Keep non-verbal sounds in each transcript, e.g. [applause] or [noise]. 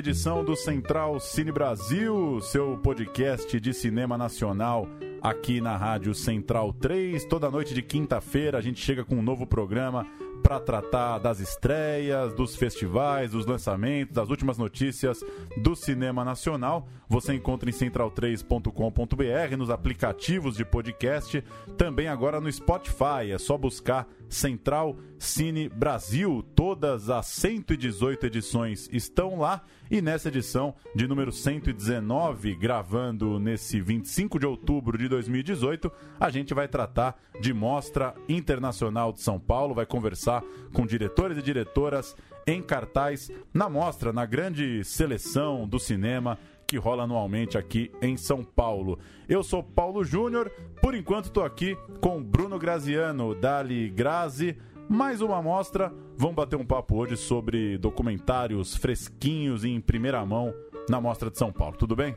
Edição do Central Cine Brasil, seu podcast de cinema nacional aqui na Rádio Central 3. Toda noite de quinta-feira a gente chega com um novo programa para tratar das estreias, dos festivais, dos lançamentos, das últimas notícias do cinema nacional. Você encontra em central3.com.br, nos aplicativos de podcast, também agora no Spotify. É só buscar Central Cine Brasil. Todas as 118 edições estão lá e nessa edição de número 119, gravando nesse 25 de outubro de 2018, a gente vai tratar de Mostra Internacional de São Paulo, vai conversar com diretores e diretoras em cartaz na mostra, na grande seleção do cinema que rola anualmente aqui em São Paulo. Eu sou Paulo Júnior, por enquanto estou aqui com Bruno Graziano, Dali Grazi. Mais uma mostra, vamos bater um papo hoje sobre documentários fresquinhos e em primeira mão na Mostra de São Paulo. Tudo bem?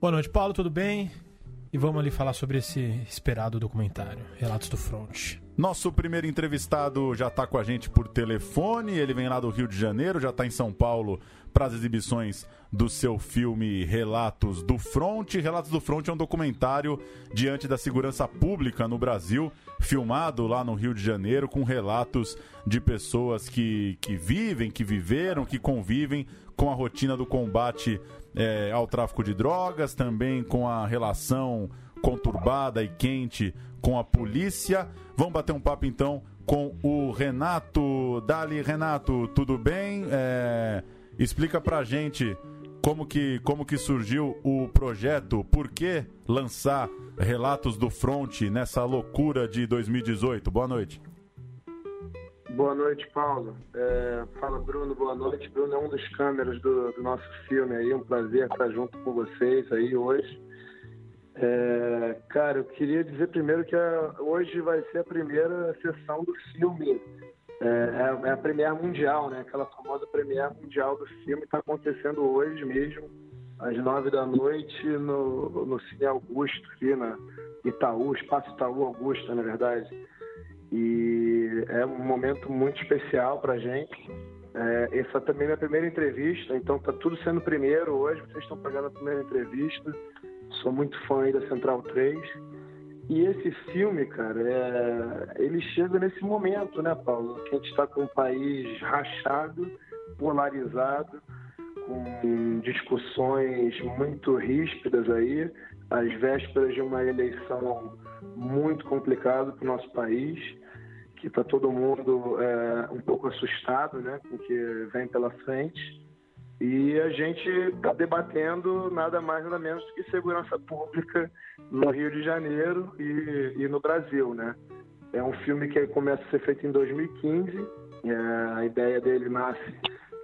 Boa noite, Paulo, tudo bem? E vamos ali falar sobre esse esperado documentário, Relatos do Front. Nosso primeiro entrevistado já está com a gente por telefone, ele vem lá do Rio de Janeiro, já está em São Paulo para as exibições do seu filme Relatos do Front. Relatos do Front é um documentário diante da segurança pública no Brasil, filmado lá no Rio de Janeiro, com relatos de pessoas que, que vivem, que viveram, que convivem com a rotina do combate é, ao tráfico de drogas, também com a relação conturbada e quente com a polícia. Vamos bater um papo então com o Renato. Dali, Renato, tudo bem? É, explica pra gente como que, como que surgiu o projeto, por que lançar Relatos do Front nessa loucura de 2018. Boa noite. Boa noite, Paulo. É, fala, Bruno. Boa noite. Bruno é um dos câmeras do, do, nosso filme aí. Um prazer estar junto com vocês aí hoje. É, cara, eu queria dizer primeiro que a, hoje vai ser a primeira sessão do filme. É, é, é a Premiere Mundial, né? Aquela famosa Premiere Mundial do filme está acontecendo hoje mesmo, às nove da noite, no, no Cine Augusto, aqui na Itaú, Espaço Itaú Augusta, na verdade. E é um momento muito especial para a gente. É, essa também é a minha primeira entrevista, então tá tudo sendo primeiro hoje. Vocês estão pegando a primeira entrevista. Sou muito fã da Central 3. E esse filme, cara, é... ele chega nesse momento, né, Paulo? Que a gente está com um país rachado, polarizado, com discussões muito ríspidas aí, às vésperas de uma eleição muito complicada para o nosso país que está todo mundo é, um pouco assustado né, com o que vem pela frente. E a gente está debatendo nada mais nada menos do que segurança pública no Rio de Janeiro e, e no Brasil. Né? É um filme que começa a ser feito em 2015. É, a ideia dele nasce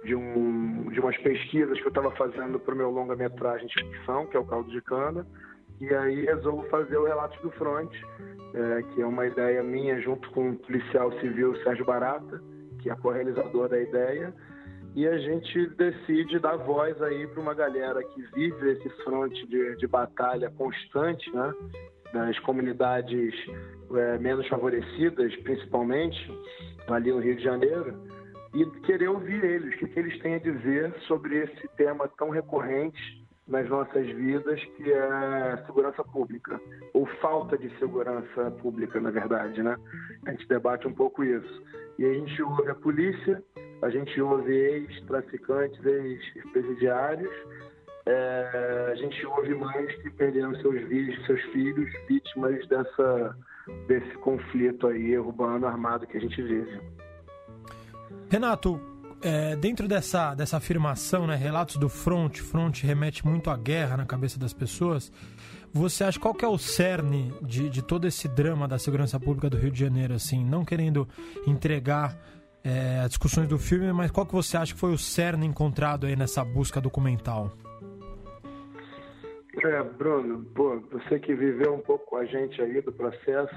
de, um, de umas pesquisas que eu estava fazendo para o meu longa-metragem de ficção, que é o Caldo de Cana. E aí resolvo fazer o Relatos do Front, é, que é uma ideia minha junto com o policial civil Sérgio Barata, que é co-realizador da ideia, e a gente decide dar voz aí para uma galera que vive esse fronte de, de batalha constante, né, das comunidades é, menos favorecidas, principalmente ali no Rio de Janeiro, e querer ouvir eles, o que, que eles têm a dizer sobre esse tema tão recorrente nas nossas vidas, que é segurança pública, ou falta de segurança pública, na verdade, né? A gente debate um pouco isso. E a gente ouve a polícia, a gente ouve ex-traficantes, ex-presidiários, é, a gente ouve mães que perderam seus, seus filhos vítimas dessa, desse conflito aí urbano armado que a gente vive. Renato, é, dentro dessa, dessa afirmação, né, relatos do front, front remete muito à guerra na cabeça das pessoas. Você acha qual que é o cerne de, de todo esse drama da segurança pública do Rio de Janeiro, assim, não querendo entregar é, discussões do filme, mas qual que você acha que foi o cerne encontrado aí nessa busca documental? É, Bruno, pô, você que viveu um pouco com a gente aí do processo,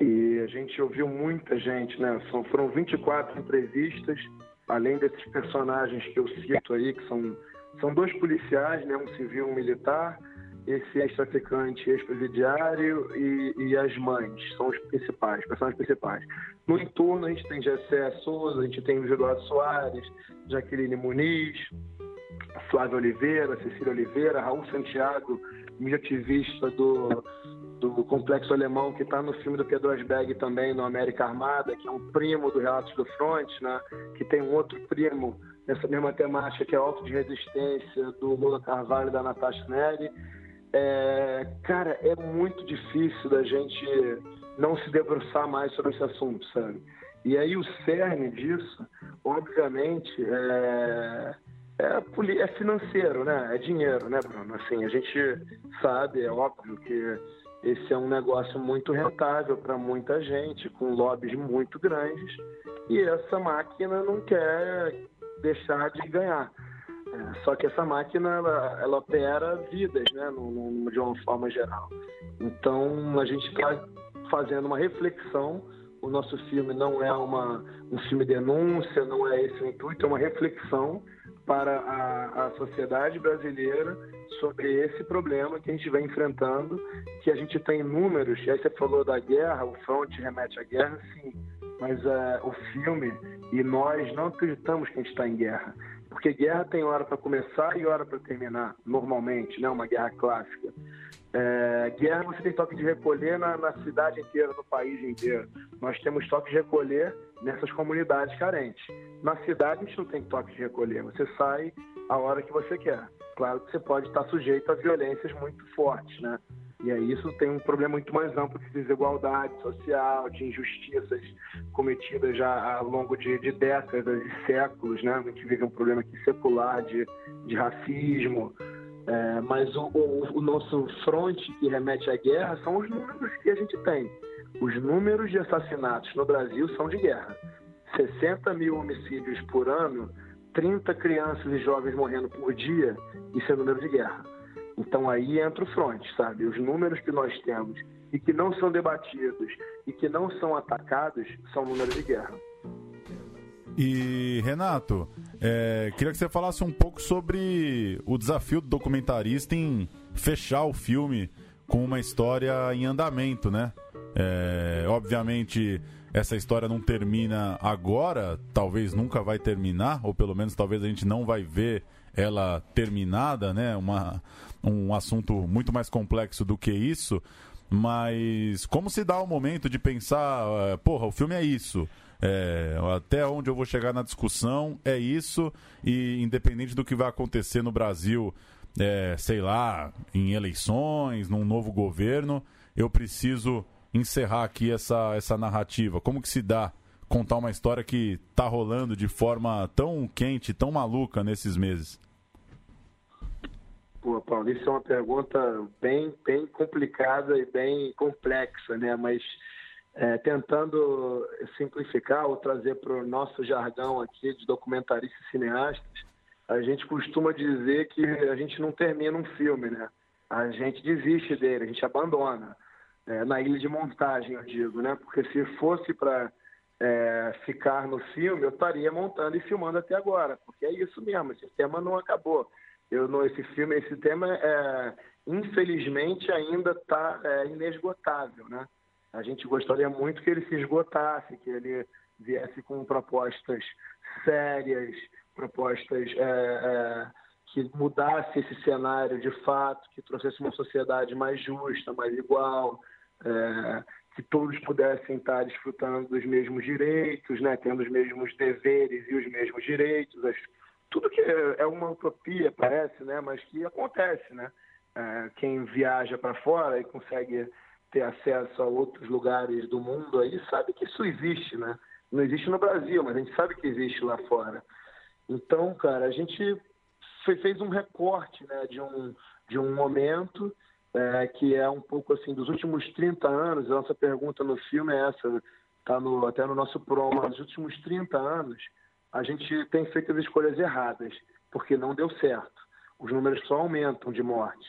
e a gente ouviu muita gente, né? São, foram 24 entrevistas, além desses personagens que eu cito aí, que são, são dois policiais, né? Um civil e um militar, esse ex-traficante, ex-presidiário e, e, as mães, são os principais, personagens principais. No entorno a gente tem Gessé Souza, a gente tem Eduardo Soares, Jaqueline Muniz, Flávio Oliveira, Cecília Oliveira, Raul Santiago, mídia ativista do, do Complexo Alemão, que está no filme do Pedro Asberg também, no América Armada, que é um primo do Relatos do Front, né? que tem um outro primo nessa mesma temática, que é Alto de Resistência, do Lula Carvalho e da Natasha Neri. É, cara, é muito difícil da gente não se debruçar mais sobre esse assunto, sabe? E aí o cerne disso, obviamente, é, é, é financeiro, né? É dinheiro, né, Bruno? Assim, a gente sabe, é óbvio que esse é um negócio muito rentável para muita gente, com lobbies muito grandes, e essa máquina não quer deixar de ganhar. É, só que essa máquina ela, ela opera vidas, né, no, no, de uma forma geral. Então a gente está fazendo uma reflexão. O nosso filme não é uma, um filme denúncia, não é esse o intuito, é uma reflexão para a, a sociedade brasileira sobre esse problema que a gente vem enfrentando, que a gente tem números, e aí você falou da guerra, o front remete à guerra, sim, mas uh, o filme e nós não acreditamos que a gente está em guerra. Porque guerra tem hora para começar e hora para terminar, normalmente, né? uma guerra clássica. É, guerra você tem toque de recolher na, na, cidade inteira, no país inteiro. Nós temos toque de recolher nessas comunidades carentes. Na cidade a gente não tem toque de recolher, você sai a hora que você quer. Claro que você pode estar sujeito a violências muito fortes, né? E aí isso tem um problema muito mais amplo de desigualdade social, de injustiças cometidas já ao longo de, de décadas e séculos, né? A gente vive um problema aqui secular de, de racismo. É, mas o, o, o nosso fronte que remete à guerra são os números que a gente tem. Os números de assassinatos no Brasil são de guerra. 60 mil homicídios por ano, 30 crianças e jovens morrendo por dia, isso é número de guerra. Então aí entra o fronte, sabe? Os números que nós temos e que não são debatidos e que não são atacados são números de guerra. E Renato, é, queria que você falasse um pouco sobre o desafio do documentarista em fechar o filme com uma história em andamento, né? É, obviamente essa história não termina agora, talvez nunca vai terminar, ou pelo menos talvez a gente não vai ver ela terminada, né? Uma, um assunto muito mais complexo do que isso. Mas como se dá o momento de pensar, uh, porra, o filme é isso. É, até onde eu vou chegar na discussão é isso, e independente do que vai acontecer no Brasil, é, sei lá, em eleições, num novo governo, eu preciso encerrar aqui essa, essa narrativa. Como que se dá contar uma história que está rolando de forma tão quente, tão maluca nesses meses? Paulo, isso é uma pergunta bem, bem complicada e bem complexa, né? Mas é, tentando simplificar ou trazer para o nosso jargão aqui de documentaristas e cineastas, a gente costuma dizer que a gente não termina um filme, né? A gente desiste dele, a gente abandona. É, na ilha de montagem, eu digo, né? Porque se fosse para é, ficar no filme, eu estaria montando e filmando até agora, porque é isso mesmo, esse tema não acabou. Eu no esse filme, esse tema, é, infelizmente, ainda está é, inesgotável, né? A gente gostaria muito que ele se esgotasse, que ele viesse com propostas sérias, propostas é, é, que mudasse esse cenário de fato, que trouxesse uma sociedade mais justa, mais igual, é, que todos pudessem estar desfrutando dos mesmos direitos, né, tendo os mesmos deveres e os mesmos direitos, tudo que é, uma utopia, parece, né? mas que acontece. Né? É, quem viaja para fora e consegue ter acesso a outros lugares do mundo aí sabe que isso existe. Né? Não existe no Brasil, mas a gente sabe que existe lá fora. Então, cara, a gente fez um recorte né, de, um, de um momento é, que é um pouco assim, dos últimos 30 anos, a nossa pergunta no filme é essa, tá no, até no nosso promo, nos últimos 30 anos, a gente tem feito as escolhas erradas, porque não deu certo. Os números só aumentam de mortes.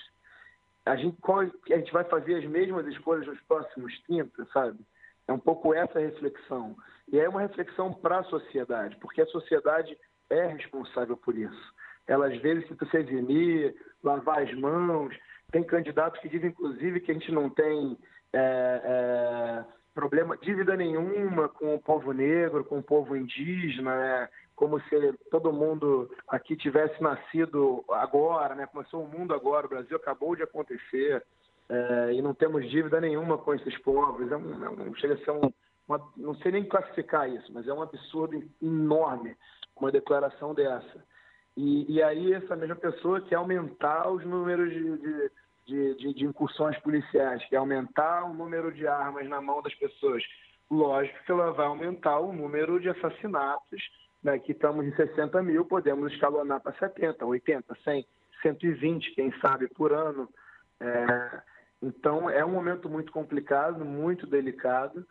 A gente, a gente vai fazer as mesmas escolhas nos próximos 30, sabe? É um pouco essa reflexão. E é uma reflexão para a sociedade, porque a sociedade é responsável por isso. Ela às vezes tenta se eximir, lavar as mãos. Tem candidatos que dizem, inclusive, que a gente não tem é, é, problema, dívida nenhuma com o povo negro, com o povo indígena, né? como se todo mundo aqui tivesse nascido agora, né? começou o mundo agora, o Brasil acabou de acontecer é, e não temos dívida nenhuma com esses povos. É um, é um, chega a ser um, uma, não sei nem classificar isso, mas é um absurdo enorme uma declaração dessa. E, e aí essa mesma pessoa quer aumentar os números de, de de, de, de, incursões policiais, que é aumentar o número de armas na mão das pessoas. Lógico que ela vai aumentar o número de assassinatos, né, que estamos em 60 mil, podemos escalonar para 70, 80, 100, 120, quem sabe, por ano. É, então, é um momento muito complicado, muito delicado,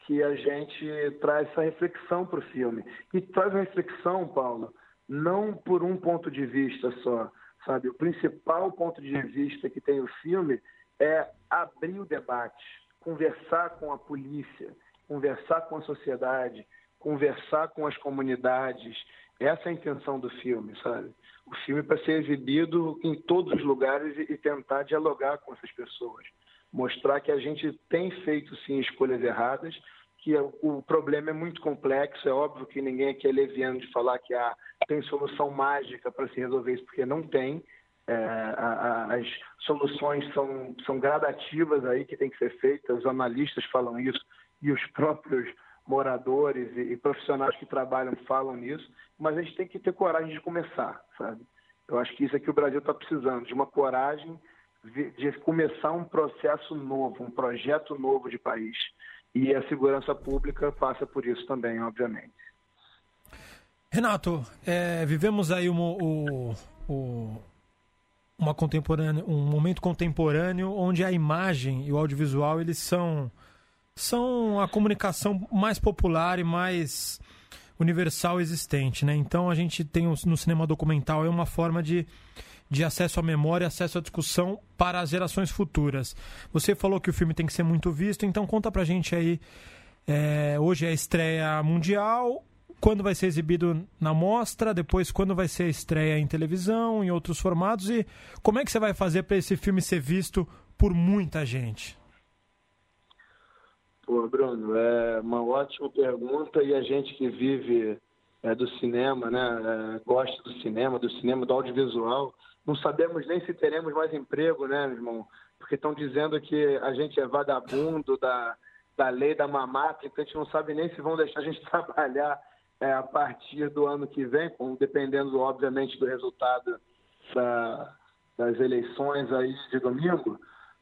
que a gente traz essa reflexão para o filme. E traz uma reflexão, Paulo, não por um ponto de vista só, sabe? O principal ponto de vista que tem o filme é abrir o debate, conversar com a polícia, conversar com a sociedade, conversar com as comunidades. Essa é a intenção do filme, sabe? O filme é para ser exibido em todos os lugares e tentar dialogar com essas pessoas. Mostrar que a gente tem feito, sim, escolhas erradas, que o problema é muito complexo. É óbvio que ninguém aqui é leviano de falar que há tem solução mágica para se resolver isso, porque não tem. É, a, a, as soluções são, são gradativas aí que tem que ser feitas, os analistas falam isso e os próprios moradores e, e profissionais que trabalham falam nisso, mas a gente tem que ter coragem de começar, sabe? Eu acho que isso é que o Brasil está precisando, de uma coragem de começar um processo novo, um projeto novo de país. E a segurança pública passa por isso também, obviamente. Renato, é, vivemos aí uma, o, uma contemporânea, um momento contemporâneo onde a imagem e o audiovisual eles são, são a comunicação mais popular e mais universal existente, né? Então a gente tem no cinema documental é uma forma de, de acesso à memória, acesso à discussão para as gerações futuras. Você falou que o filme tem que ser muito visto, então conta pra gente aí. É, hoje é a estreia mundial quando vai ser exibido na mostra, depois quando vai ser a estreia em televisão, em outros formatos e como é que você vai fazer para esse filme ser visto por muita gente? Pô, Bruno, é uma ótima pergunta e a gente que vive é, do cinema, né, é, gosta do cinema, do cinema, do audiovisual, não sabemos nem se teremos mais emprego, né, meu irmão? Porque estão dizendo que a gente é vagabundo da, da lei da mamata, então a gente não sabe nem se vão deixar a gente [laughs] trabalhar é, a partir do ano que vem, dependendo, obviamente, do resultado da, das eleições aí de domingo.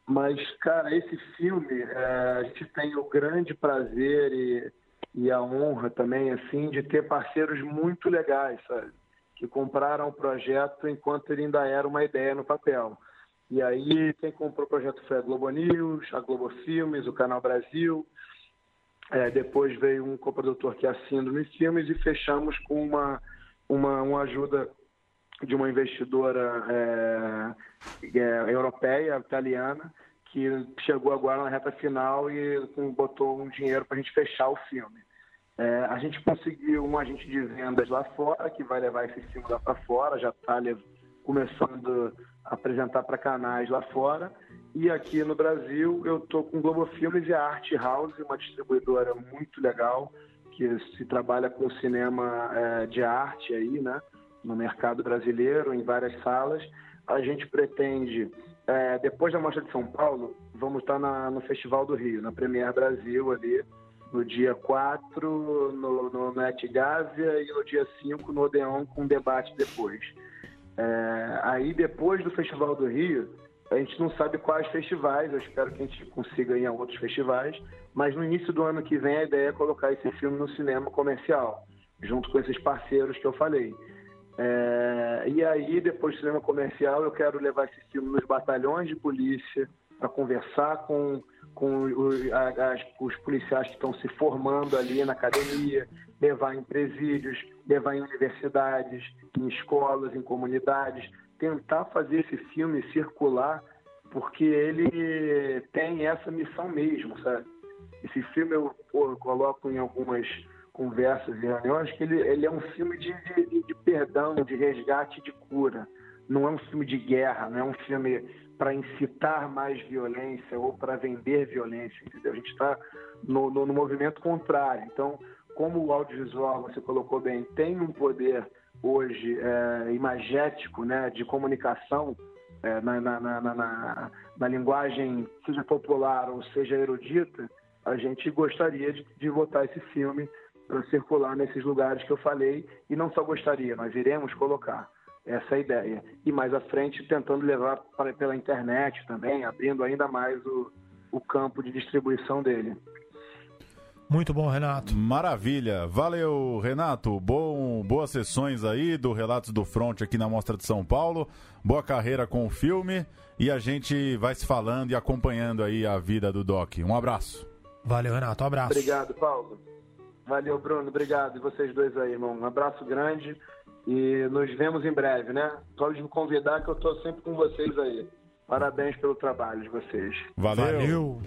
Mas, cara, esse filme, é, a gente tem o grande prazer e, e a honra também, assim, de ter parceiros muito legais, sabe? Que compraram o projeto enquanto ele ainda era uma ideia no papel. E aí, quem comprou o projeto foi a Globo News, a Globo Filmes, o Canal Brasil, é, depois veio um coprodutor que é assina nos filmes e fechamos com uma, uma, uma ajuda de uma investidora é, é, europeia, italiana, que chegou agora na reta final e botou um dinheiro para a gente fechar o filme. É, a gente conseguiu um agente de vendas lá fora, que vai levar esse filme lá para fora, já está começando a apresentar para canais lá fora. E aqui no Brasil eu estou com Globo Filmes e a Art House, uma distribuidora muito legal que se trabalha com cinema é, de arte aí, né? No mercado brasileiro, em várias salas. A gente pretende, é, depois da Mostra de São Paulo, vamos estar na, no Festival do Rio, na Premier Brasil ali, no dia 4 no, no Net Gávea e no dia 5 no Odeon com debate depois. É, aí depois do Festival do Rio, a gente não sabe quais festivais, eu espero que a gente consiga ir a outros festivais, mas no início do ano que vem a ideia é colocar esse filme no cinema comercial, junto com esses parceiros que eu falei. É, e aí, depois do cinema comercial, eu quero levar esse filme nos batalhões de polícia para conversar com, com os policiais que estão se formando ali na academia, levar em presídios, levar em universidades, em escolas, em comunidades, tentar fazer esse filme circular, porque ele tem essa missão mesmo, sabe? Esse filme eu, eu coloco em algumas conversas e reuniões que ele, ele é um filme de, de, de perdão, de resgate, de cura. Não é um filme de guerra, não é um filme para incitar mais violência ou para vender violência, entendeu? A gente está no, no, no, movimento contrário. Então, como o audiovisual, você colocou bem, tem um poder hoje é, imagético, né, de comunicação é, na, na, na, na, linguagem, seja popular ou seja erudita, a gente gostaria de, de botar esse filme para circular nesses lugares que eu falei e não só gostaria, nós iremos colocar essa é a ideia. E mais à frente, tentando levar para, pela internet também, abrindo ainda mais o, o campo de distribuição dele. Muito bom, Renato. Maravilha. Valeu, Renato. Bom, boas sessões aí do Relatos do Front aqui na Mostra de São Paulo. Boa carreira com o filme. E a gente vai se falando e acompanhando aí a vida do Doc. Um abraço. Valeu, Renato. Um abraço. Obrigado, Paulo. Valeu, Bruno. Obrigado. E vocês dois aí, irmão. Um abraço grande. E nos vemos em breve, né? Pode me convidar que eu estou sempre com vocês aí. Parabéns pelo trabalho de vocês. Valeu. Valeu.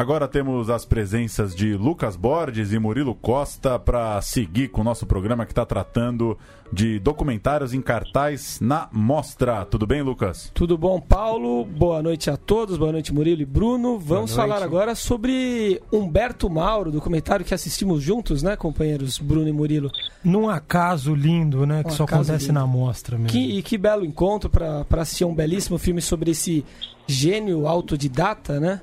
Agora temos as presenças de Lucas Borges e Murilo Costa para seguir com o nosso programa que está tratando de documentários em cartaz na Mostra. Tudo bem, Lucas? Tudo bom, Paulo. Boa noite a todos. Boa noite, Murilo e Bruno. Vamos falar agora sobre Humberto Mauro, documentário que assistimos juntos, né, companheiros Bruno e Murilo? Num acaso lindo, né, que um só acontece lindo. na Mostra mesmo. Que, e que belo encontro para assistir um belíssimo filme sobre esse gênio autodidata, né?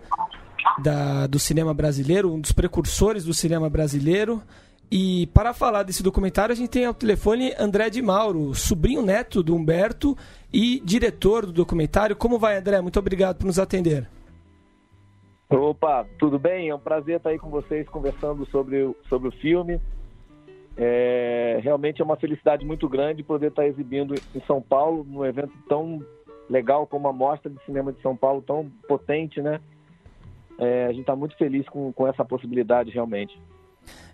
Da, do cinema brasileiro, um dos precursores do cinema brasileiro. E para falar desse documentário, a gente tem ao telefone André de Mauro, sobrinho neto do Humberto e diretor do documentário. Como vai, André? Muito obrigado por nos atender. Opa, tudo bem? É um prazer estar aí com vocês conversando sobre, sobre o filme. É, realmente é uma felicidade muito grande poder estar exibindo em São Paulo, num evento tão legal como a Mostra de Cinema de São Paulo, tão potente, né? É, a gente está muito feliz com, com essa possibilidade realmente.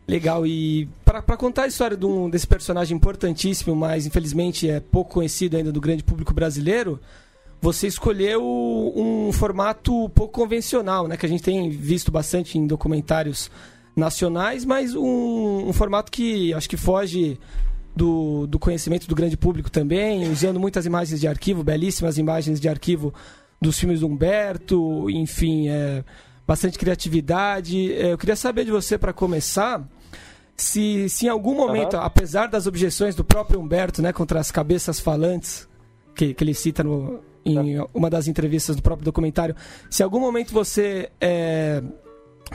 Legal, e para contar a história de um, desse personagem importantíssimo, mas infelizmente é pouco conhecido ainda do grande público brasileiro, você escolheu um formato pouco convencional, né? Que a gente tem visto bastante em documentários nacionais, mas um, um formato que acho que foge do, do conhecimento do grande público também, usando muitas imagens de arquivo, belíssimas imagens de arquivo dos filmes do Humberto, enfim, é, bastante criatividade. É, eu queria saber de você, para começar, se, se em algum momento, uhum. apesar das objeções do próprio Humberto né, contra as cabeças falantes, que, que ele cita no, em uma das entrevistas do próprio documentário, se em algum momento você é,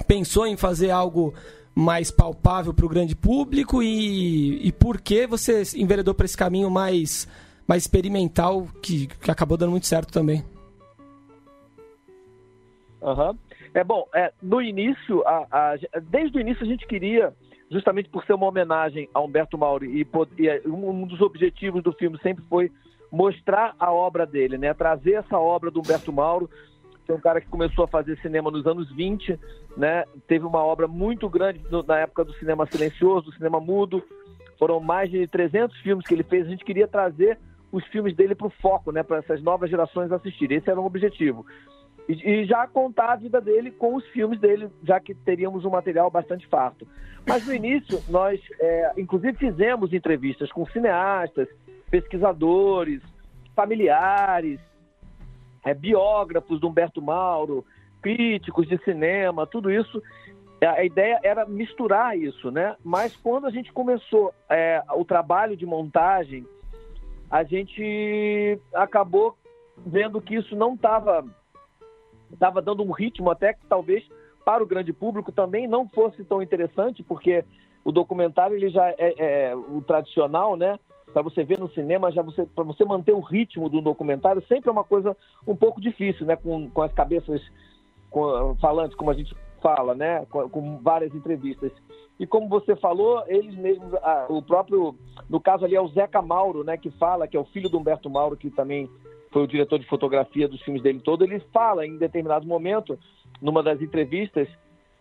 pensou em fazer algo mais palpável para o grande público e, e por que você enveredou para esse caminho mais, mais experimental que, que acabou dando muito certo também? Uhum. É bom, é, no início, a, a, desde o início a gente queria justamente por ser uma homenagem a Humberto Mauro e, e um dos objetivos do filme sempre foi mostrar a obra dele, né? Trazer essa obra do Humberto Mauro, que é um cara que começou a fazer cinema nos anos 20, né? Teve uma obra muito grande no, na época do cinema silencioso, do cinema mudo. Foram mais de 300 filmes que ele fez. A gente queria trazer os filmes dele para o foco, né? Para essas novas gerações assistirem. Esse era um objetivo. E, já contar a vida dele com os filmes dele, já que teríamos um material bastante farto. Mas no início, nós, é, inclusive, fizemos entrevistas com cineastas, pesquisadores, familiares, é, biógrafos do Humberto Mauro, críticos de cinema, tudo isso. A ideia era misturar isso, né? Mas quando a gente começou é, o trabalho de montagem, a gente acabou vendo que isso não estava estava dando um ritmo até que talvez para o grande público também não fosse tão interessante, porque o documentário ele já é, é o tradicional, né? Para você ver no cinema, já você para você manter o ritmo do documentário sempre é uma coisa um pouco difícil, né? Com, com as cabeças com, falantes, como a gente fala, né? Com, com, várias entrevistas. E como você falou, eles mesmos, ah, o próprio, no caso ali é o Zeca Mauro, né? Que fala que é o filho do Humberto Mauro, que também foi o diretor de fotografia dos filmes dele todo, ele fala em determinado momento, numa das entrevistas,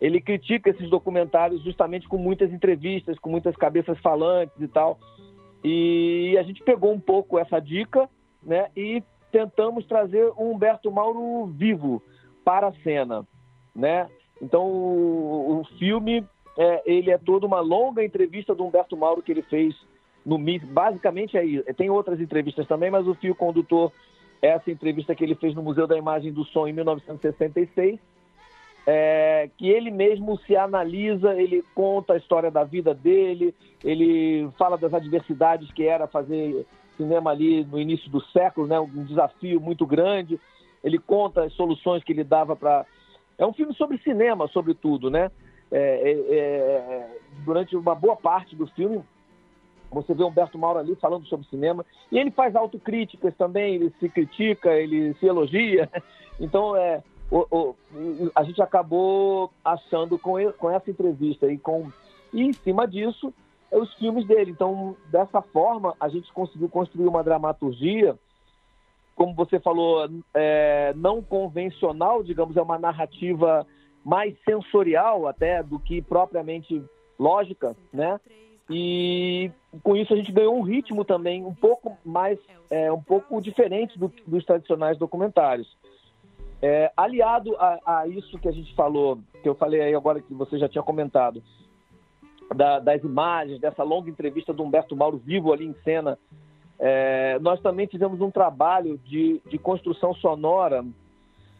ele critica esses documentários justamente com muitas entrevistas, com muitas cabeças falantes e tal. E a gente pegou um pouco essa dica, né, e tentamos trazer o Humberto Mauro vivo para a cena, né? Então o, filme é, ele é toda uma longa entrevista do Humberto Mauro que ele fez no MIS. Basicamente é isso. Tem outras entrevistas também, mas o fio condutor essa entrevista que ele fez no Museu da Imagem do Som em 1966, é, que ele mesmo se analisa, ele conta a história da vida dele, ele fala das adversidades que era fazer cinema ali no início do século, né, um desafio muito grande. Ele conta as soluções que ele dava para. É um filme sobre cinema, sobretudo, né? É, é, é, durante uma boa parte do filme, você vê Humberto Mauro ali falando sobre cinema. E ele faz autocríticas também, ele se critica, ele se elogia. [laughs] Então, é, o, o, a gente acabou achando com, ele, com essa entrevista e, com, e em cima disso, é os filmes dele. Então, dessa forma, a gente conseguiu construir uma dramaturgia, como você falou, é, não convencional, digamos, é uma narrativa mais sensorial até do que propriamente lógica, né? E com isso a gente ganhou um ritmo também um pouco mais, é, um pouco diferente do, dos tradicionais documentários. É, aliado a, a, isso que a gente falou, que eu falei aí agora que você já tinha comentado, da, das imagens, dessa longa entrevista do Humberto Mauro vivo ali em cena, é, nós também fizemos um trabalho de, de construção sonora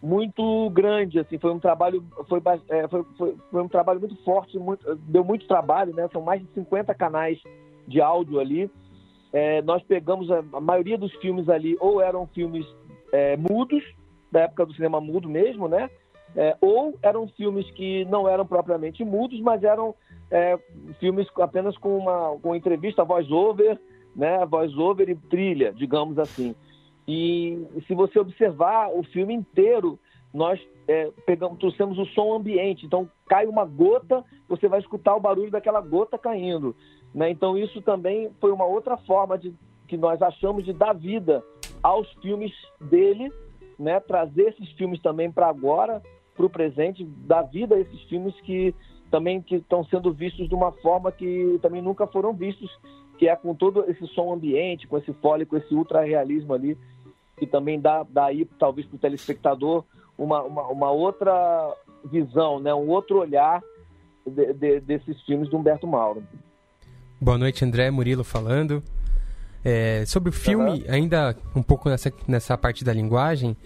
muito grande, assim, foi um trabalho, foi, é, foi, foi, foi, um trabalho muito forte, muito, deu muito trabalho, né? São mais de 50 canais de áudio ali. É, nós pegamos a, a, maioria dos filmes ali, ou eram filmes é, mudos, da época do cinema mudo mesmo, né? É, ou eram filmes que não eram propriamente mudos, mas eram é, filmes apenas com uma com entrevista voice-over, né? Voice-over e trilha, digamos assim. E se você observar o filme inteiro, nós é, pegamos, trouxemos o som ambiente. Então, cai uma gota, você vai escutar o barulho daquela gota caindo. Né? Então, isso também foi uma outra forma de, que nós achamos de dar vida aos filmes dele, né? trazer esses filmes também para agora, para o presente, dar vida a esses filmes que também que estão sendo vistos de uma forma que também nunca foram vistos, que é com todo esse som ambiente, com esse fole, com esse ultra realismo ali que também dá, dá aí, talvez, para o telespectador uma, uma, uma, outra visão, né? um outro olhar de, de, desses filmes do Humberto Mauro. Boa noite, André Murilo falando. É, sobre o filme, uhum. ainda um pouco nessa, nessa parte da linguagem,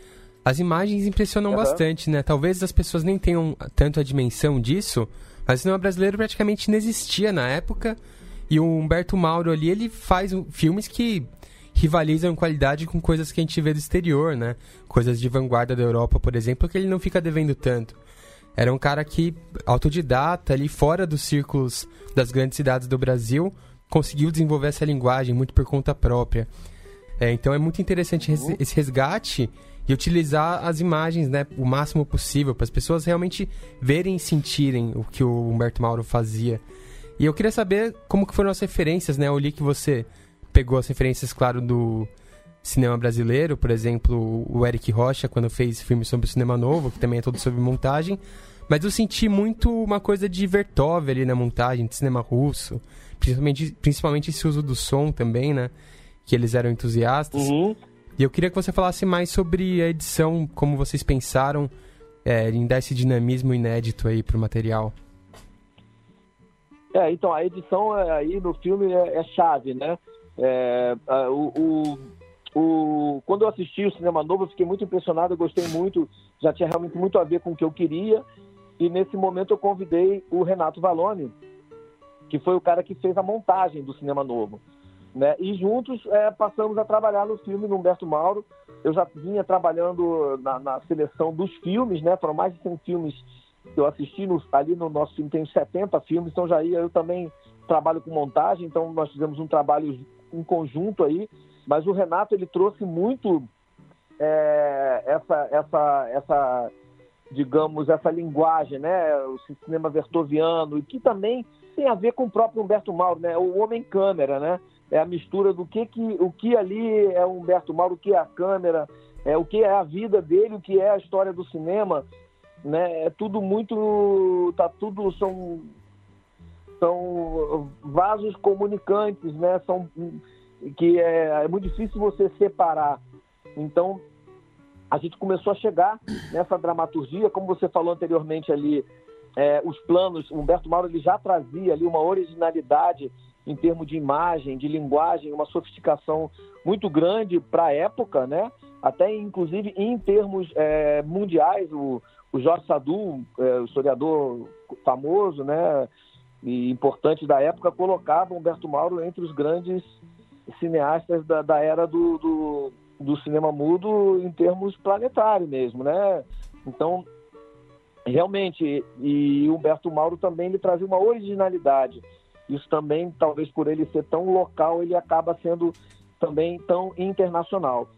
as imagens impressionam uhum. bastante, né? Talvez as pessoas nem tenham tanto a dimensão disso, mas o cinema brasileiro praticamente não existia na época. E o Humberto Mauro ali, ele faz filmes que rivalizam em qualidade com coisas que a gente vê do exterior, né? Coisas de vanguarda da Europa, por exemplo, que ele não fica devendo tanto. Era um cara que, autodidata, ali fora dos círculos das grandes cidades do Brasil, conseguiu desenvolver essa linguagem muito por conta própria. É, então é muito interessante esse resgate e utilizar as imagens né, o máximo possível para as pessoas realmente verem e sentirem o que o Humberto Mauro fazia. E eu queria saber como que foram as referências, né? Eu li que você pegou as referências, claro, do cinema brasileiro, por exemplo, o Eric Rocha, quando fez filme sobre o cinema novo, que também é todo sobre montagem. Mas eu senti muito uma coisa de Vertov ali na montagem, de cinema russo. Principalmente, principalmente esse uso do som também, né? Que eles eram entusiastas. Uhum. E eu queria que você falasse mais sobre a edição, como vocês pensaram é, em dar esse dinamismo inédito aí pro material. É, então a edição é, aí no filme é, é chave, né? É, o, o, o, quando eu assisti o Cinema Novo, eu fiquei muito impressionado, eu gostei muito, já tinha realmente muito a ver com o que eu queria. E nesse momento eu convidei o Renato Valone, que foi o cara que fez a montagem do Cinema Novo. Né? E juntos é, passamos a trabalhar no filme do Humberto Mauro. Eu já vinha trabalhando na, na, seleção dos filmes, né? Foram mais de 100 filmes que eu assisti no, ali no nosso filme, tem 70 filmes, então já ia, eu também trabalho com montagem, então nós fizemos um trabalho em conjunto aí, mas o Renato ele trouxe muito é, essa, essa, essa, digamos, essa linguagem, né? O cinema vertoviano, e que também tem a ver com o próprio Humberto Mauro, né? O homem câmera, né? É a mistura do que, que o que ali é o Humberto Mauro, o que é a câmera, é o que é a vida dele, o que é a história do cinema, né? É tudo muito, tá tudo são são vasos comunicantes, né? São que é, é muito difícil você separar. Então a gente começou a chegar nessa dramaturgia, como você falou anteriormente ali, é, os planos, Humberto Mauro ele já trazia ali uma originalidade em termos de imagem, de linguagem, uma sofisticação muito grande para a época, né? Até inclusive em termos é, mundiais, o, o Jorge Sadu, é, o historiador famoso, né, e da época, colocava Humberto Mauro entre os grandes cineastas da, da era do, do, do cinema mudo em termos planetários mesmo, né? Então, realmente, e Humberto Mauro também ele trazia uma originalidade. Isso também, talvez por ele ser tão local, ele acaba sendo também tão internacional.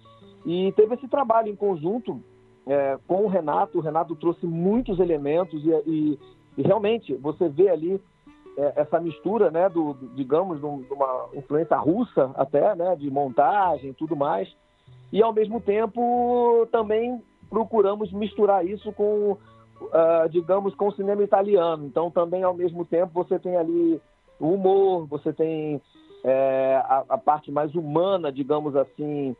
E teve esse trabalho em conjunto é, com o Renato. O Renato trouxe muitos elementos e, e, e realmente você vê ali essa mistura, né, do digamos, de uma influência russa até, né, de montagem e tudo mais. E ao mesmo tempo também procuramos misturar isso com, uh, digamos, com o cinema italiano. Então também ao mesmo tempo você tem ali o humor, você tem é, a, a, parte mais humana, digamos assim,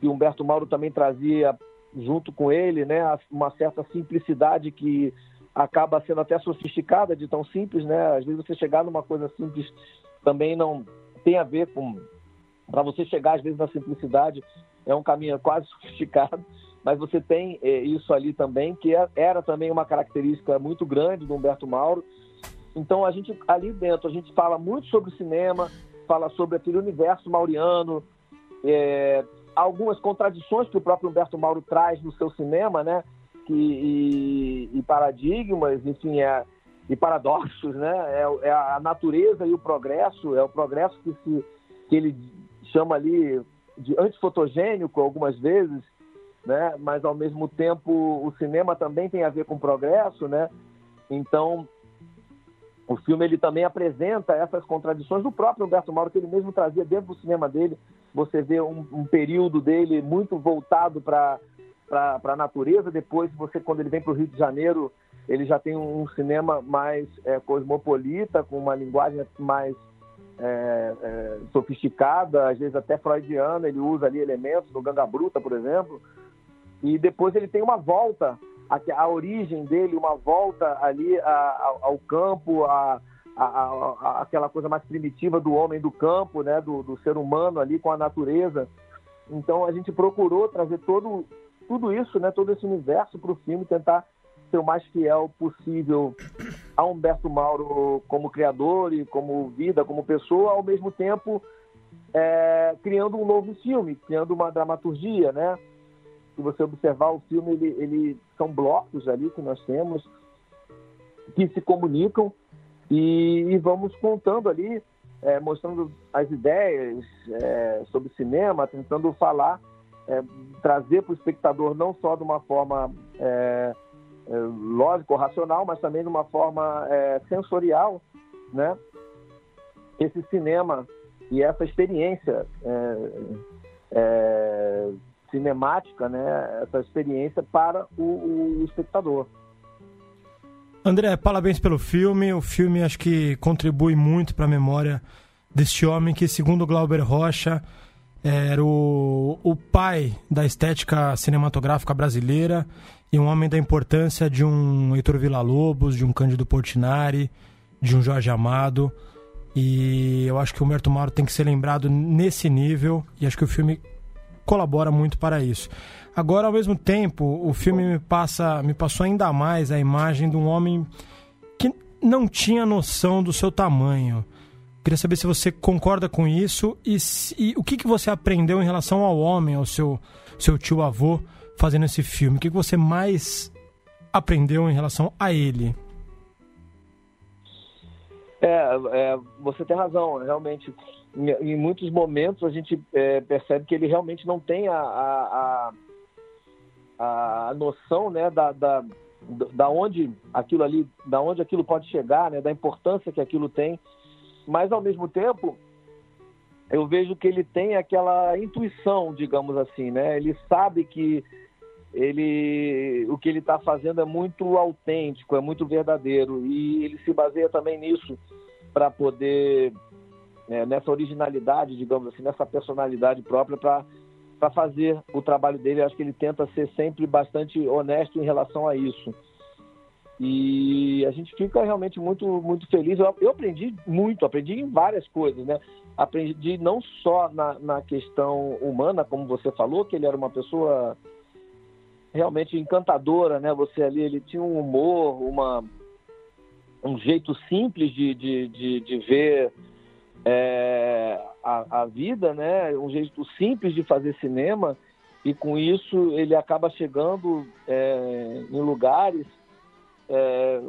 que Humberto Mauro também trazia junto com ele, né, uma certa simplicidade que acaba sendo até sofisticada de tão simples, né? Às vezes você chegar numa coisa simples também não tem a ver com para você chegar às vezes na simplicidade é um caminho quase [laughs] sofisticado, mas você tem é, isso ali também que é, era também uma característica muito grande do Humberto Mauro. Então a gente ali dentro a gente fala muito sobre cinema, fala sobre aquele universo mauriano, é, algumas contradições que o próprio Humberto Mauro traz no seu cinema, né? Que, e, e paradigmas, enfim, é, e paradoxos, né? É, é, a natureza e o progresso, é o progresso que, se, que ele chama ali de antifotogênico algumas vezes, né? Mas ao mesmo tempo o cinema também tem a ver com progresso, né? Então o filme ele também apresenta essas contradições do próprio Humberto Mauro que ele mesmo trazia dentro do cinema dele você vê um, um período dele muito voltado para a natureza. Depois, você quando ele vem para o Rio de Janeiro, ele já tem um cinema mais é, cosmopolita, com uma linguagem mais é, é, sofisticada, às vezes até freudiana. Ele usa ali elementos do Ganga Bruta, por exemplo. E depois ele tem uma volta, a, a origem dele, uma volta ali a, a, ao campo, a, aquela coisa mais primitiva do homem do campo, né, do, do, ser humano ali com a natureza. Então a gente procurou trazer todo, tudo isso, né, todo esse universo para o filme, tentar ser o mais fiel possível a Humberto Mauro como criador e como vida, como pessoa, ao mesmo tempo é, criando um novo filme, criando uma dramaturgia, né? Se você observar o filme, ele, ele são blocos ali que nós temos que se comunicam e, e vamos contando ali, é, mostrando as ideias é, sobre cinema, tentando falar, é, trazer para o espectador não só de uma forma é, é, lógica ou racional, mas também de uma forma é, sensorial, né? esse cinema e essa experiência é, é, cinemática, né, essa experiência para o, o espectador. André, parabéns pelo filme. O filme acho que contribui muito para a memória deste homem que, segundo Glauber Rocha, era o, o pai da estética cinematográfica brasileira e um homem da importância de um Heitor Villa-Lobos, de um Cândido Portinari, de um Jorge Amado. E eu acho que o Humberto Mauro tem que ser lembrado nesse nível e acho que o filme colabora muito para isso. Agora, ao mesmo tempo, o filme me passa, me passou ainda mais a imagem de um homem que não tinha noção do seu tamanho. Queria saber se você concorda com isso e, se, e o que, que você aprendeu em relação ao homem, ao seu, seu tio avô, fazendo esse filme. O que, que você mais aprendeu em relação a ele? É, é, você tem razão, realmente. Em, em muitos momentos a gente é, percebe que ele realmente não tem a, a, a, a noção né, da, da, da onde aquilo ali, da onde aquilo pode chegar, né, da importância que aquilo tem. Mas ao mesmo tempo, eu vejo que ele tem aquela intuição, digamos assim, né? Ele sabe que ele o que ele está fazendo é muito autêntico, é muito verdadeiro e ele se baseia também nisso para poder né, nessa originalidade, digamos assim, nessa personalidade própria para para fazer o trabalho dele. Eu acho que ele tenta ser sempre bastante honesto em relação a isso. E a gente fica realmente muito muito feliz. Eu, eu aprendi muito, aprendi em várias coisas, né? Aprendi não só na, na questão humana, como você falou, que ele era uma pessoa realmente encantadora, né? Você ali, ele tinha um humor, uma, um jeito simples de, de, de, de ver é, a, a, vida, né? Um jeito simples de fazer cinema e com isso ele acaba chegando é, em lugares é,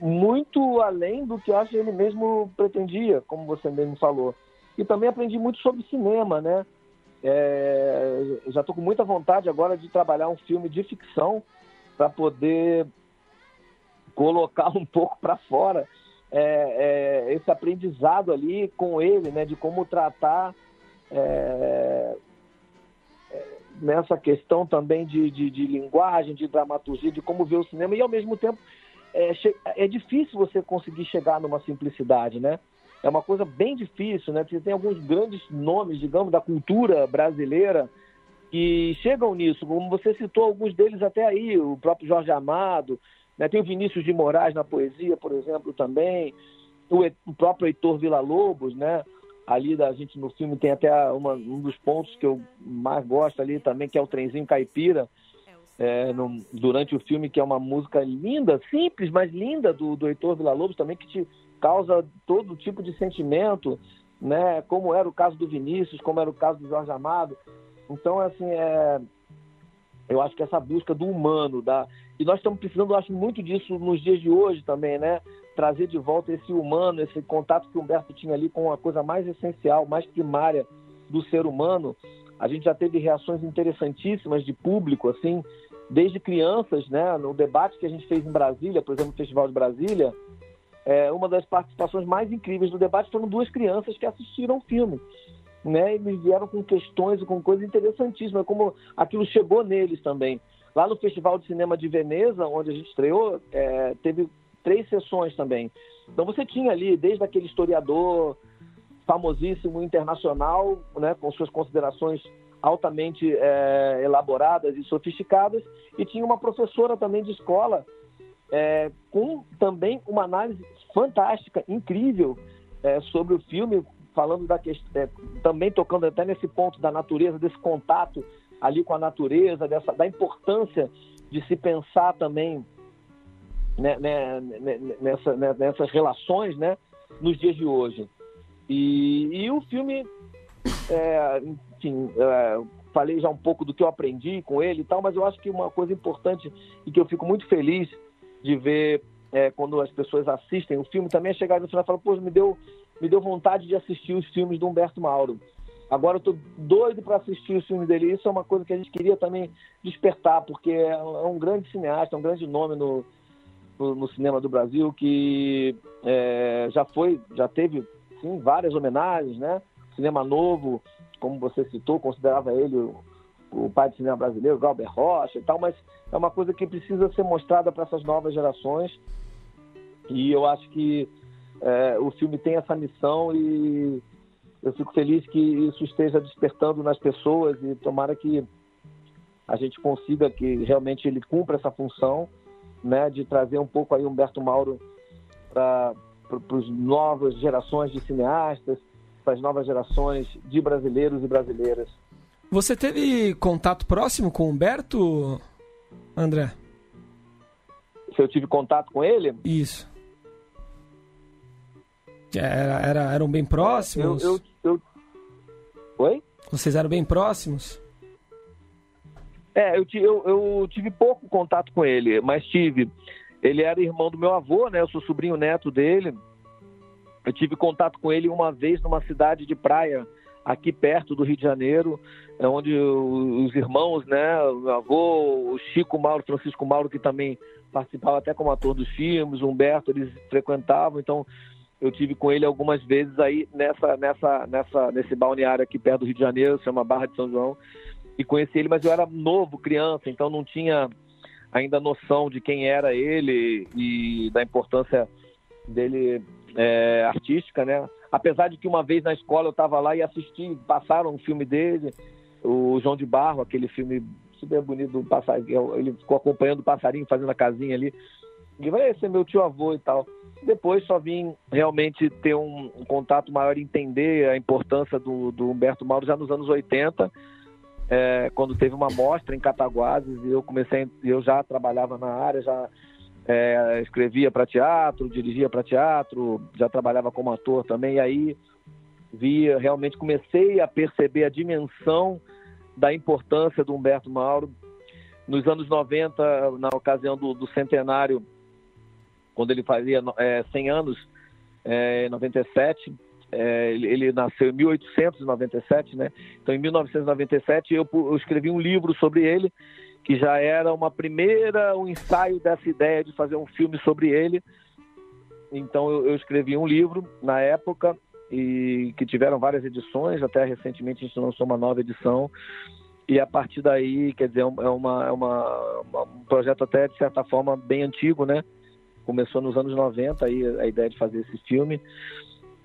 muito além do que acho que ele mesmo pretendia, como você mesmo falou. E também aprendi muito sobre cinema, né? É, já estou com muita vontade agora de trabalhar um filme de ficção para poder colocar um pouco para fora é, é, esse aprendizado ali com ele, né, de como tratar é, é, nessa questão também de, de, de, linguagem, de dramaturgia, de como ver o cinema e ao mesmo tempo é, é difícil você conseguir chegar numa simplicidade, né? é uma coisa bem difícil, né? Você tem alguns grandes nomes, digamos, da cultura brasileira que chegam nisso, como você citou alguns deles até aí, o próprio Jorge Amado, né? tem o Vinícius de Moraes na poesia, por exemplo, também, o, próprio Heitor Villa-Lobos, né? Ali da gente no filme tem até uma, um dos pontos que eu mais gosto ali também, que é o trenzinho caipira, é, no, durante o filme, que é uma música linda, simples, mas linda, do, do Heitor Villa-Lobos também, que te causa todo tipo de sentimento, né? Como era o caso do Vinícius, como era o caso do Jorge Amado. Então, assim, é, eu acho que essa busca do humano, da e nós estamos precisando, eu acho, muito disso nos dias de hoje também, né? Trazer de volta esse humano, esse contato que o Humberto tinha ali com a coisa mais essencial, mais primária do ser humano. A gente já teve reações interessantíssimas de público, assim, desde crianças, né? No debate que a gente fez em Brasília, por exemplo, no Festival de Brasília, é, uma das participações mais incríveis do debate foram duas crianças que assistiram o filme. Né, e me vieram com questões e com coisas interessantíssimas, como aquilo chegou neles também. Lá no Festival de Cinema de Veneza, onde a gente estreou, é, teve três sessões também. Então você tinha ali, desde aquele historiador famosíssimo internacional, né, com suas considerações altamente é, elaboradas e sofisticadas, e tinha uma professora também de escola é, com também uma análise fantástica, incrível é, sobre o filme, falando da questão, é, também tocando até nesse ponto da natureza, desse contato ali com a natureza, dessa, da importância de se pensar também né, né, né nessa, né, nessas relações né, nos dias de hoje. E, e o filme, é, enfim, é, falei já um pouco do que eu aprendi com ele e tal, mas eu acho que uma coisa importante e que eu fico muito feliz de ver é, quando as pessoas assistem o filme, também é chegar no final e falar, pô, me deu, me deu vontade de assistir os filmes do Humberto Mauro. Agora eu tô doido para assistir os filmes dele. Isso é uma coisa que a gente queria também despertar, porque é um grande cineasta, é um grande nome no, no, no cinema do Brasil, que é, já foi, já teve sim, várias homenagens, né? Cinema novo, como você citou, considerava ele o, o pai do cinema brasileiro, Galber Rocha e tal, mas é uma coisa que precisa ser mostrada para essas novas gerações. E eu acho que é, o filme tem essa missão e eu fico feliz que isso esteja despertando nas pessoas e tomara que a gente consiga que realmente ele cumpra essa função, né, de trazer um pouco aí Humberto Mauro para as novas gerações de cineastas, para as novas gerações de brasileiros e brasileiras. Você teve contato próximo com Humberto, André? Se eu tive contato com ele? Isso. Era, era, eram bem próximos? Eu, eu, eu... Oi? Vocês eram bem próximos? É, eu, eu, eu, tive pouco contato com ele, mas tive. Ele era irmão do meu avô, né? Eu sou sobrinho neto dele. Eu tive contato com ele uma vez numa cidade de praia, aqui perto do Rio de Janeiro, é onde os irmãos, né? O meu avô, o Chico Mauro, Francisco Mauro, que também participava até como ator dos filmes, o Humberto, eles frequentavam, então eu tive com ele algumas vezes aí nessa, nessa, nessa, nesse balneário aqui perto do Rio de Janeiro, chama Barra de São João, e conheci ele, mas eu era novo, criança, então não tinha ainda noção de quem era ele e da importância dele é, artística, né? Apesar de que uma vez na escola eu estava lá e assisti, passaram um filme dele, o João de Barro, aquele filme super bonito do passarinho, ele ficou acompanhando o passarinho, fazendo a casinha ali. E vai esse é meu tio avô e tal. Depois só vim realmente ter um, um contato maior, entender a importância do, do, Humberto Mauro já nos anos 80, é, quando teve uma mostra em Cataguases e eu comecei, eu já trabalhava na área, já é, escrevia para teatro, dirigia para teatro, já trabalhava como ator também, e aí via, realmente comecei a perceber a dimensão da importância do Humberto Mauro. Nos anos 90, na ocasião do, do centenário quando ele fazia é, 100 anos, é, 97, é, ele, nasceu em 1897, né? Então, em 1997, eu, eu, escrevi um livro sobre ele, que já era uma primeira, um ensaio dessa ideia de fazer um filme sobre ele. Então, eu, eu escrevi um livro na época, e que tiveram várias edições, até recentemente a gente lançou uma nova edição, e a partir daí, quer dizer, é, é uma, uma, um projeto até, de certa forma, bem antigo, né? começou nos anos 90 aí a ideia de fazer esse filme.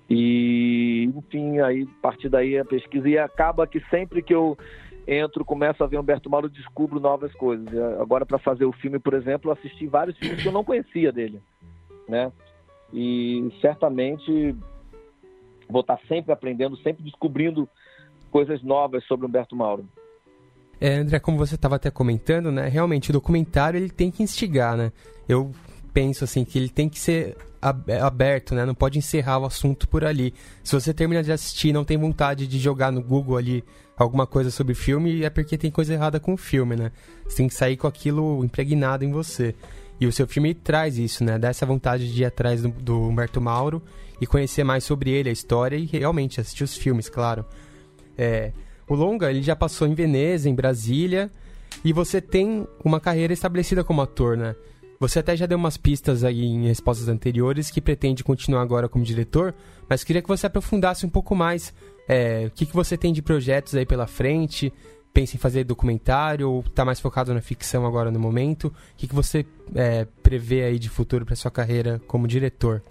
E, enfim, aí a partir daí a pesquisa e acaba que sempre que eu entro, começo a ver Humberto Mauro, descubro novas coisas. Agora para fazer o filme, por exemplo, assisti vários filmes que eu não conhecia dele, né? E certamente vou estar sempre aprendendo, sempre descobrindo coisas novas sobre Humberto Mauro. É, André, como você estava até comentando, né? Realmente o documentário ele tem que instigar, né? Eu penso assim que ele tem que ser aberto, né? Não pode encerrar o assunto por ali. Se você termina de assistir e não tem vontade de jogar no Google ali alguma coisa sobre filme, é porque tem coisa errada com o filme, né? Você tem que sair com aquilo impregnado em você. E o seu filme traz isso, né? Dá essa vontade de ir atrás do, do Humberto Mauro e conhecer mais sobre ele, a história e realmente assistir os filmes, claro. É, o Longa, ele já passou em Veneza, em Brasília, e você tem uma carreira estabelecida como ator, né? Você até já deu umas pistas aí em respostas anteriores que pretende continuar agora como diretor, mas queria que você aprofundasse um pouco mais é, o que, que você tem de projetos aí pela frente, pensa em fazer documentário ou está mais focado na ficção agora no momento? O que, que você é, prevê aí de futuro para sua carreira como diretor?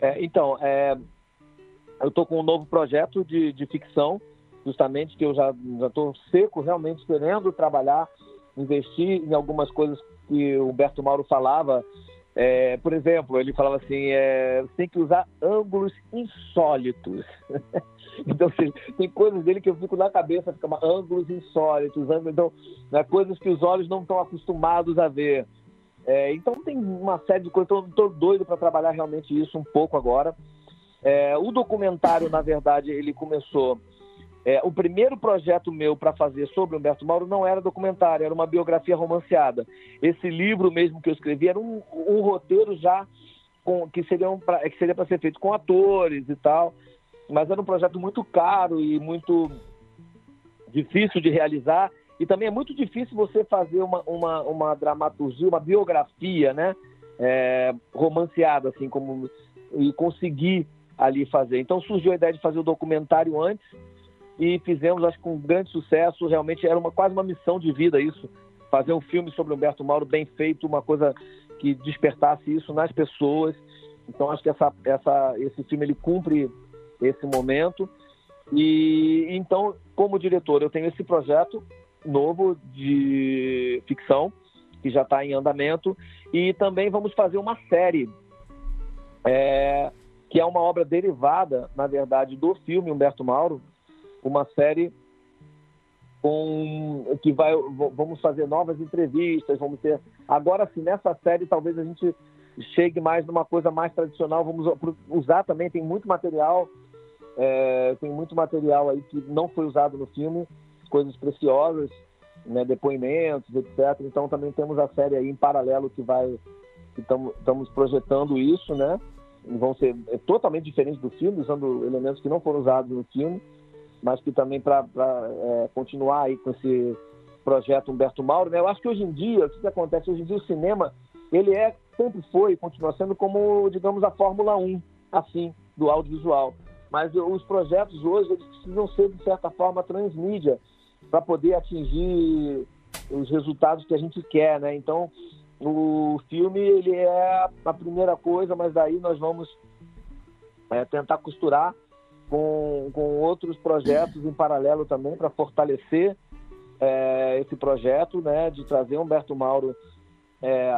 É, então, é, eu estou com um novo projeto de, de ficção, justamente que eu já estou seco, realmente querendo trabalhar investir em algumas coisas que o Humberto Mauro falava. É, por exemplo, ele falava assim: é, você tem que usar ângulos insólitos. [laughs] então, assim, tem coisas dele que eu fico na cabeça, fica ângulos insólitos, ângulos, então, né, coisas que os olhos não estão acostumados a ver. É, então, tem uma série de coisas. Estou doido para trabalhar realmente isso um pouco agora. É, o documentário, na verdade, ele começou é, o primeiro projeto meu para fazer sobre Humberto Mauro não era documentário, era uma biografia romanceada. Esse livro mesmo que eu escrevi era um, um roteiro já com, que, seria seria para ser feito com atores e tal, mas era um projeto muito caro e muito difícil de realizar. E também é muito difícil você fazer uma, uma, uma dramaturgia, uma biografia, né? É, romanceada, assim, como e conseguir ali fazer. Então surgiu a ideia de fazer o documentário antes e fizemos, acho que com grande sucesso. Realmente era uma, quase uma missão de vida isso, fazer um filme sobre Humberto Mauro bem feito, uma coisa que despertasse isso nas pessoas. Então acho que essa, essa, esse filme ele cumpre esse momento. E então, como diretor, eu tenho esse projeto novo de ficção que já está em andamento e também vamos fazer uma série é, que é uma obra derivada, na verdade, do filme Humberto Mauro, uma série com que vai vamos fazer novas entrevistas, vamos ter agora sim nessa série talvez a gente chegue mais numa coisa mais tradicional, vamos usar também tem muito material é, tem muito material aí que não foi usado no filme, coisas preciosas, né, depoimentos, etc. Então também temos a série aí em paralelo que vai estamos projetando isso, né? Vão ser é, totalmente diferentes do filme, usando elementos que não foram usados no filme mas que também para é, continuar aí com esse projeto Humberto Mauro, né? Eu acho que hoje em dia, o que, acontece? Hoje em dia o cinema, ele é, sempre foi, continua sendo como, digamos, a Fórmula 1, assim, do audiovisual. Mas os projetos hoje, eles precisam ser, de certa forma, transmídia, para poder atingir os resultados que a gente quer, né? Então, o filme, ele é a primeira coisa, mas daí nós vamos é, tentar costurar com, com outros projetos em paralelo também para fortalecer é, esse projeto, né, de trazer Humberto Mauro é,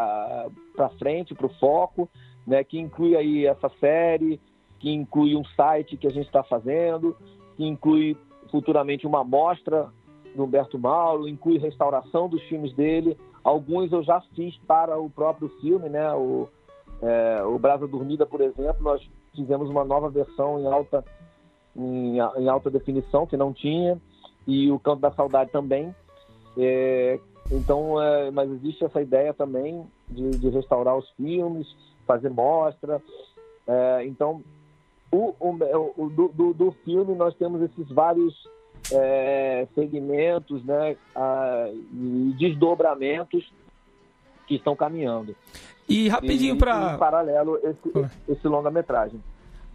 para frente, para o foco, né, que inclui aí essa série, que inclui um site que a gente está fazendo, que inclui futuramente uma mostra do Humberto Mauro, inclui restauração dos filmes dele. Alguns eu já fiz para o próprio filme, né? O, é, o Brasa Dormida, por exemplo, nós fizemos uma nova versão em alta em, em alta definição, que não tinha, e o Canto da Saudade também. É, então, é, mas existe essa ideia também de, de restaurar os filmes, fazer mostra. É, então, o, o, o do, do, filme nós temos esses vários é, segmentos né, a, e desdobramentos que estão caminhando. E rapidinho para. Em paralelo, esse, esse longa-metragem.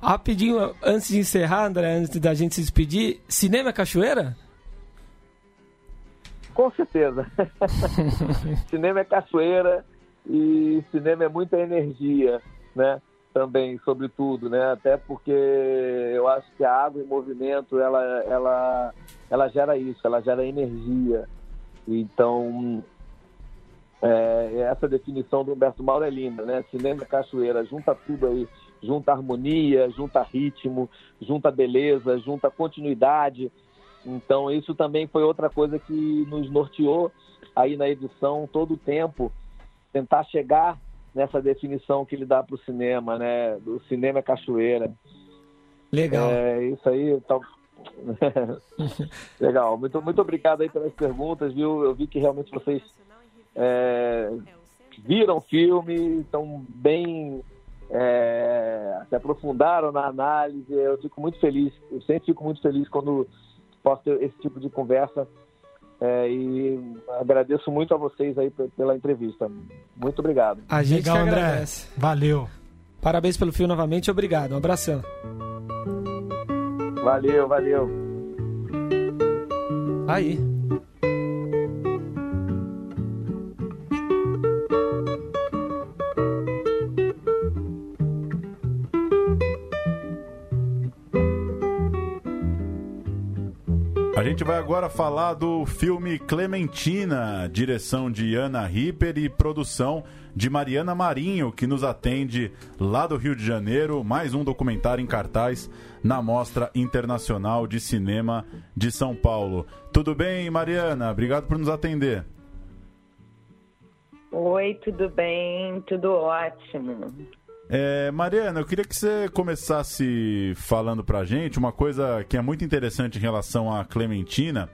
Rapidinho, antes de encerrar, André, antes da gente se despedir, cinema é cachoeira? Com certeza. [laughs] cinema é cachoeira e cinema é muita energia, né? Também, sobretudo, né? Até porque eu acho que a água em movimento, ela, ela, ela gera isso, ela gera energia. Então, é, essa definição do Humberto Mauro é linda, né? Cinema é cachoeira, junta tudo aí junta harmonia, junta ritmo, junta beleza, junta continuidade. Então isso também foi outra coisa que nos norteou aí na edição todo o tempo, tentar chegar nessa definição que ele dá para o cinema, né? Do cinema é cachoeira. Legal. É, isso aí, então... [laughs] Legal. Muito, muito obrigado aí pelas perguntas, viu? Eu vi que realmente vocês é, viram o filme, estão bem é, se aprofundaram na análise. Eu fico muito feliz, eu sempre fico muito feliz quando posso ter esse tipo de conversa. É, e agradeço muito a vocês aí pela entrevista. Muito obrigado. A gente Legal, André. Valeu. Parabéns pelo fio novamente. Obrigado. Um abração. Valeu, valeu. Aí. Gente vai agora falar do filme Clementina, direção de Ana Ripper e produção de Mariana Marinho, que nos atende lá do Rio de Janeiro. Mais um documentário em cartaz na Mostra Internacional de Cinema de São Paulo. Tudo bem, Mariana? Obrigado por nos atender. Oi, tudo bem? Tudo ótimo. É, Mariana, eu queria que você começasse falando pra gente uma coisa que é muito interessante em relação à Clementina.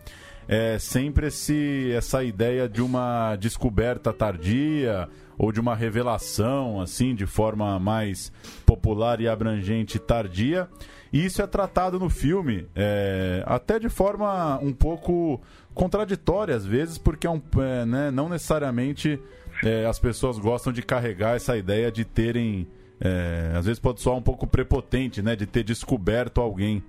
É sempre esse, essa ideia de uma descoberta tardia ou de uma revelação, assim, de forma mais popular e abrangente tardia. E isso é tratado no filme, é, até de forma um pouco contraditória às vezes, porque é um, é, né, não necessariamente é, as pessoas gostam de carregar essa ideia de terem é, às vezes pode soar um pouco prepotente, né, de ter descoberto alguém.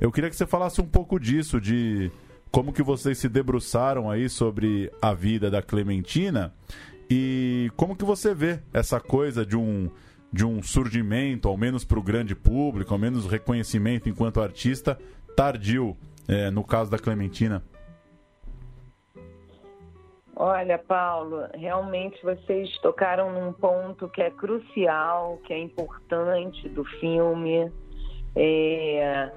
Eu queria que você falasse um pouco disso, de como que vocês se debruçaram aí sobre a vida da Clementina e como que você vê essa coisa de um de um surgimento, ao menos para o grande público, ao menos reconhecimento enquanto artista tardio, é, no caso da Clementina? Olha, Paulo, realmente vocês tocaram num ponto que é crucial, que é importante do filme. É,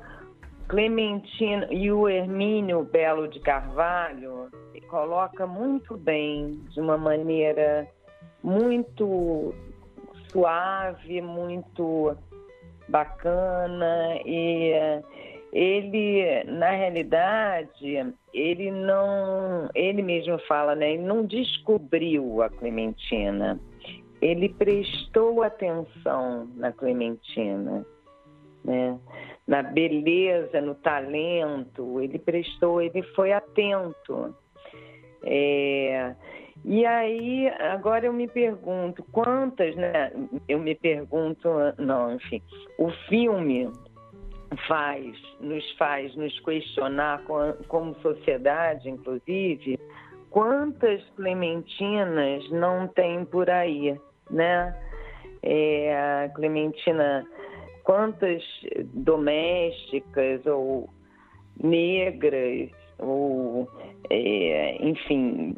Clementino e o Hermínio Belo de Carvalho coloca muito bem, de uma maneira muito suave, muito bacana e ele na realidade ele não ele mesmo fala né ele não descobriu a Clementina ele prestou atenção na Clementina né na beleza no talento ele prestou ele foi atento é, e aí, agora eu me pergunto, quantas, né? Eu me pergunto, não, enfim, o filme faz, nos faz nos questionar como sociedade, inclusive, quantas clementinas não tem por aí, né? É, Clementina, quantas domésticas ou negras ou é, enfim,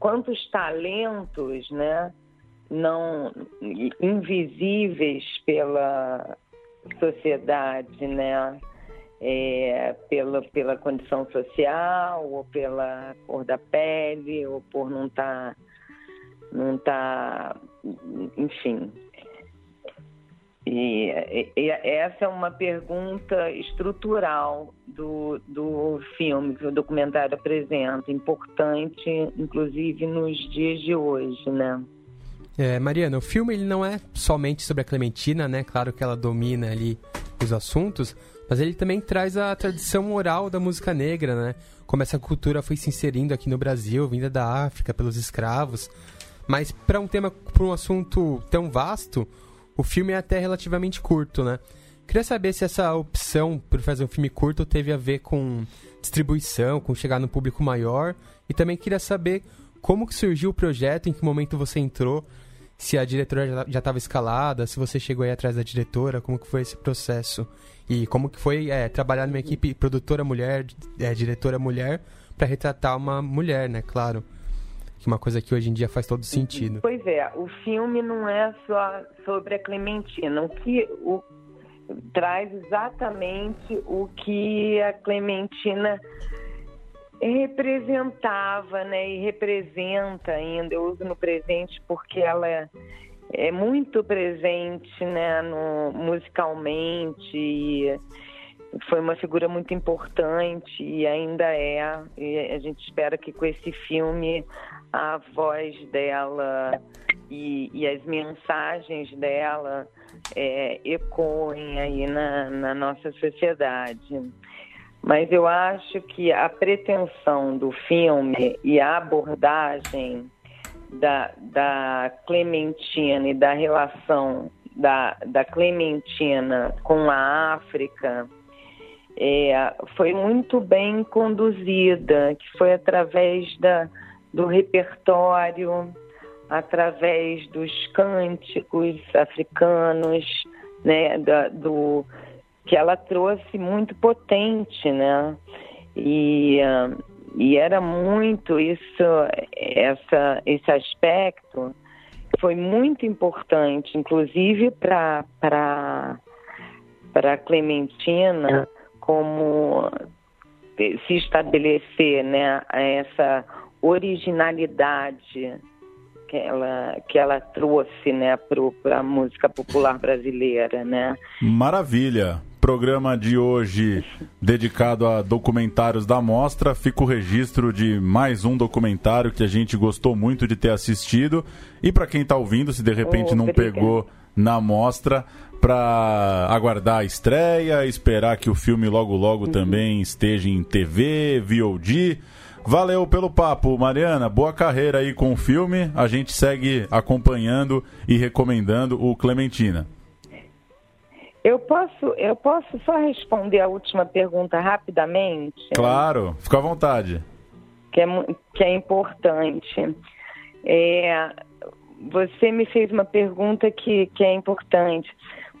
quantos talentos, né, não invisíveis pela sociedade, né, é, pela, pela condição social, ou pela cor da pele, ou por não estar, tá, não tá, enfim, e, e, essa é uma pergunta estrutural do, do filme que o documentário apresenta, importante, inclusive nos dias de hoje, né? É, Mariana, o filme ele não é somente sobre a Clementina, né? Claro que ela domina ali os assuntos, mas ele também traz a tradição oral da música negra, né? Como essa cultura foi se inserindo aqui no Brasil, vinda da África pelos escravos. Mas para um tema, para um assunto tão vasto, o filme é até relativamente curto, né? Queria saber se essa opção por fazer um filme curto teve a ver com distribuição, com chegar no público maior. E também queria saber como que surgiu o projeto, em que momento você entrou, se a diretora já estava escalada, se você chegou aí atrás da diretora, como que foi esse processo. E como que foi é, trabalhar numa equipe produtora mulher, é, diretora mulher, para retratar uma mulher, né? Claro que uma coisa que hoje em dia faz todo sentido. Pois é, o filme não é só sobre a Clementina, o que o, traz exatamente o que a Clementina representava, né, e representa ainda. Eu uso no presente porque ela é, é muito presente, né, no, musicalmente. E, foi uma figura muito importante e ainda é. E a gente espera que com esse filme a voz dela e, e as mensagens dela é, ecoem aí na, na nossa sociedade. Mas eu acho que a pretensão do filme e a abordagem da, da Clementina e da relação da, da Clementina com a África é, foi muito bem conduzida, que foi através da, do repertório, através dos cânticos africanos, né, da, do que ela trouxe muito potente, né? E, e era muito isso, essa, esse aspecto foi muito importante, inclusive para para Clementina como se estabelecer, né? Essa originalidade que ela, que ela trouxe né, para a música popular brasileira. Né? Maravilha! Programa de hoje dedicado a documentários da mostra. Fica o registro de mais um documentário que a gente gostou muito de ter assistido. E para quem está ouvindo, se de repente oh, não pegou na mostra, para aguardar a estreia, esperar que o filme logo logo uhum. também esteja em TV, VOD Valeu pelo papo, Mariana. Boa carreira aí com o filme. A gente segue acompanhando e recomendando o Clementina. Eu posso, eu posso só responder a última pergunta rapidamente? Claro, fica à vontade. Que é, que é importante. É, você me fez uma pergunta que, que é importante.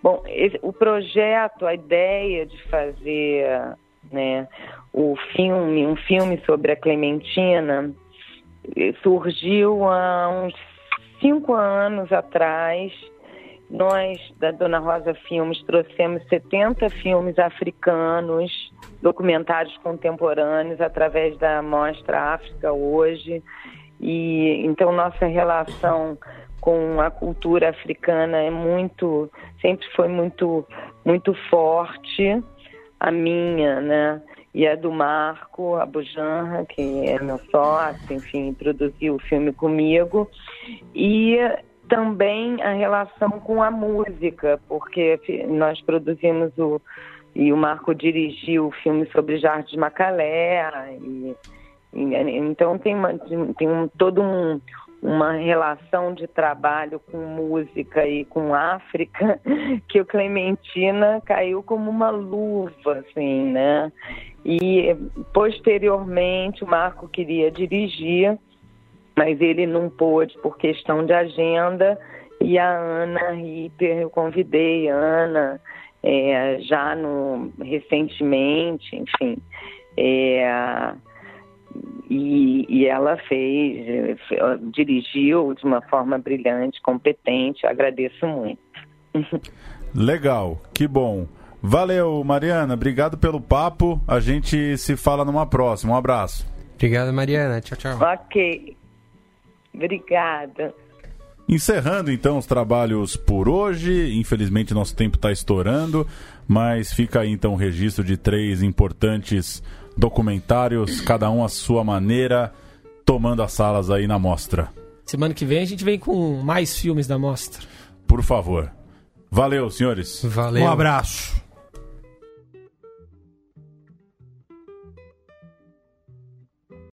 Bom, esse, o projeto, a ideia de fazer né, o filme, um filme sobre a Clementina, eh, surgiu há uns cinco anos atrás. Nós, da Dona Rosa Filmes, trouxemos 70 filmes africanos, documentários contemporâneos, através da Mostra África Hoje. E então nossa relação com a cultura africana é muito, sempre foi muito, muito forte. A minha, né? E a do Marco Abujanra, que é meu sócio, enfim, produziu o filme comigo. E também a relação com a música, porque nós produzimos o e o Marco dirigiu o filme sobre Jardim Macalé e, e, então tem, uma, tem um, todo um, uma relação de trabalho com música e com África [laughs] que o Clementina caiu como uma luva, assim, né? E posteriormente o Marco queria dirigir, mas ele não pôde por questão de agenda e a Ana Ripper, eu convidei a Ana é, já no, recentemente, enfim. É, e, e ela fez, dirigiu de uma forma brilhante, competente, agradeço muito. [laughs] Legal, que bom. Valeu, Mariana, obrigado pelo papo. A gente se fala numa próxima. Um abraço. Obrigado, Mariana. Tchau, tchau. Ok. Obrigada. Encerrando então os trabalhos por hoje, infelizmente nosso tempo está estourando, mas fica aí então o registro de três importantes documentários, cada um à sua maneira, tomando as salas aí na mostra. Semana que vem a gente vem com mais filmes da mostra. Por favor. Valeu, senhores. Valeu. Um abraço.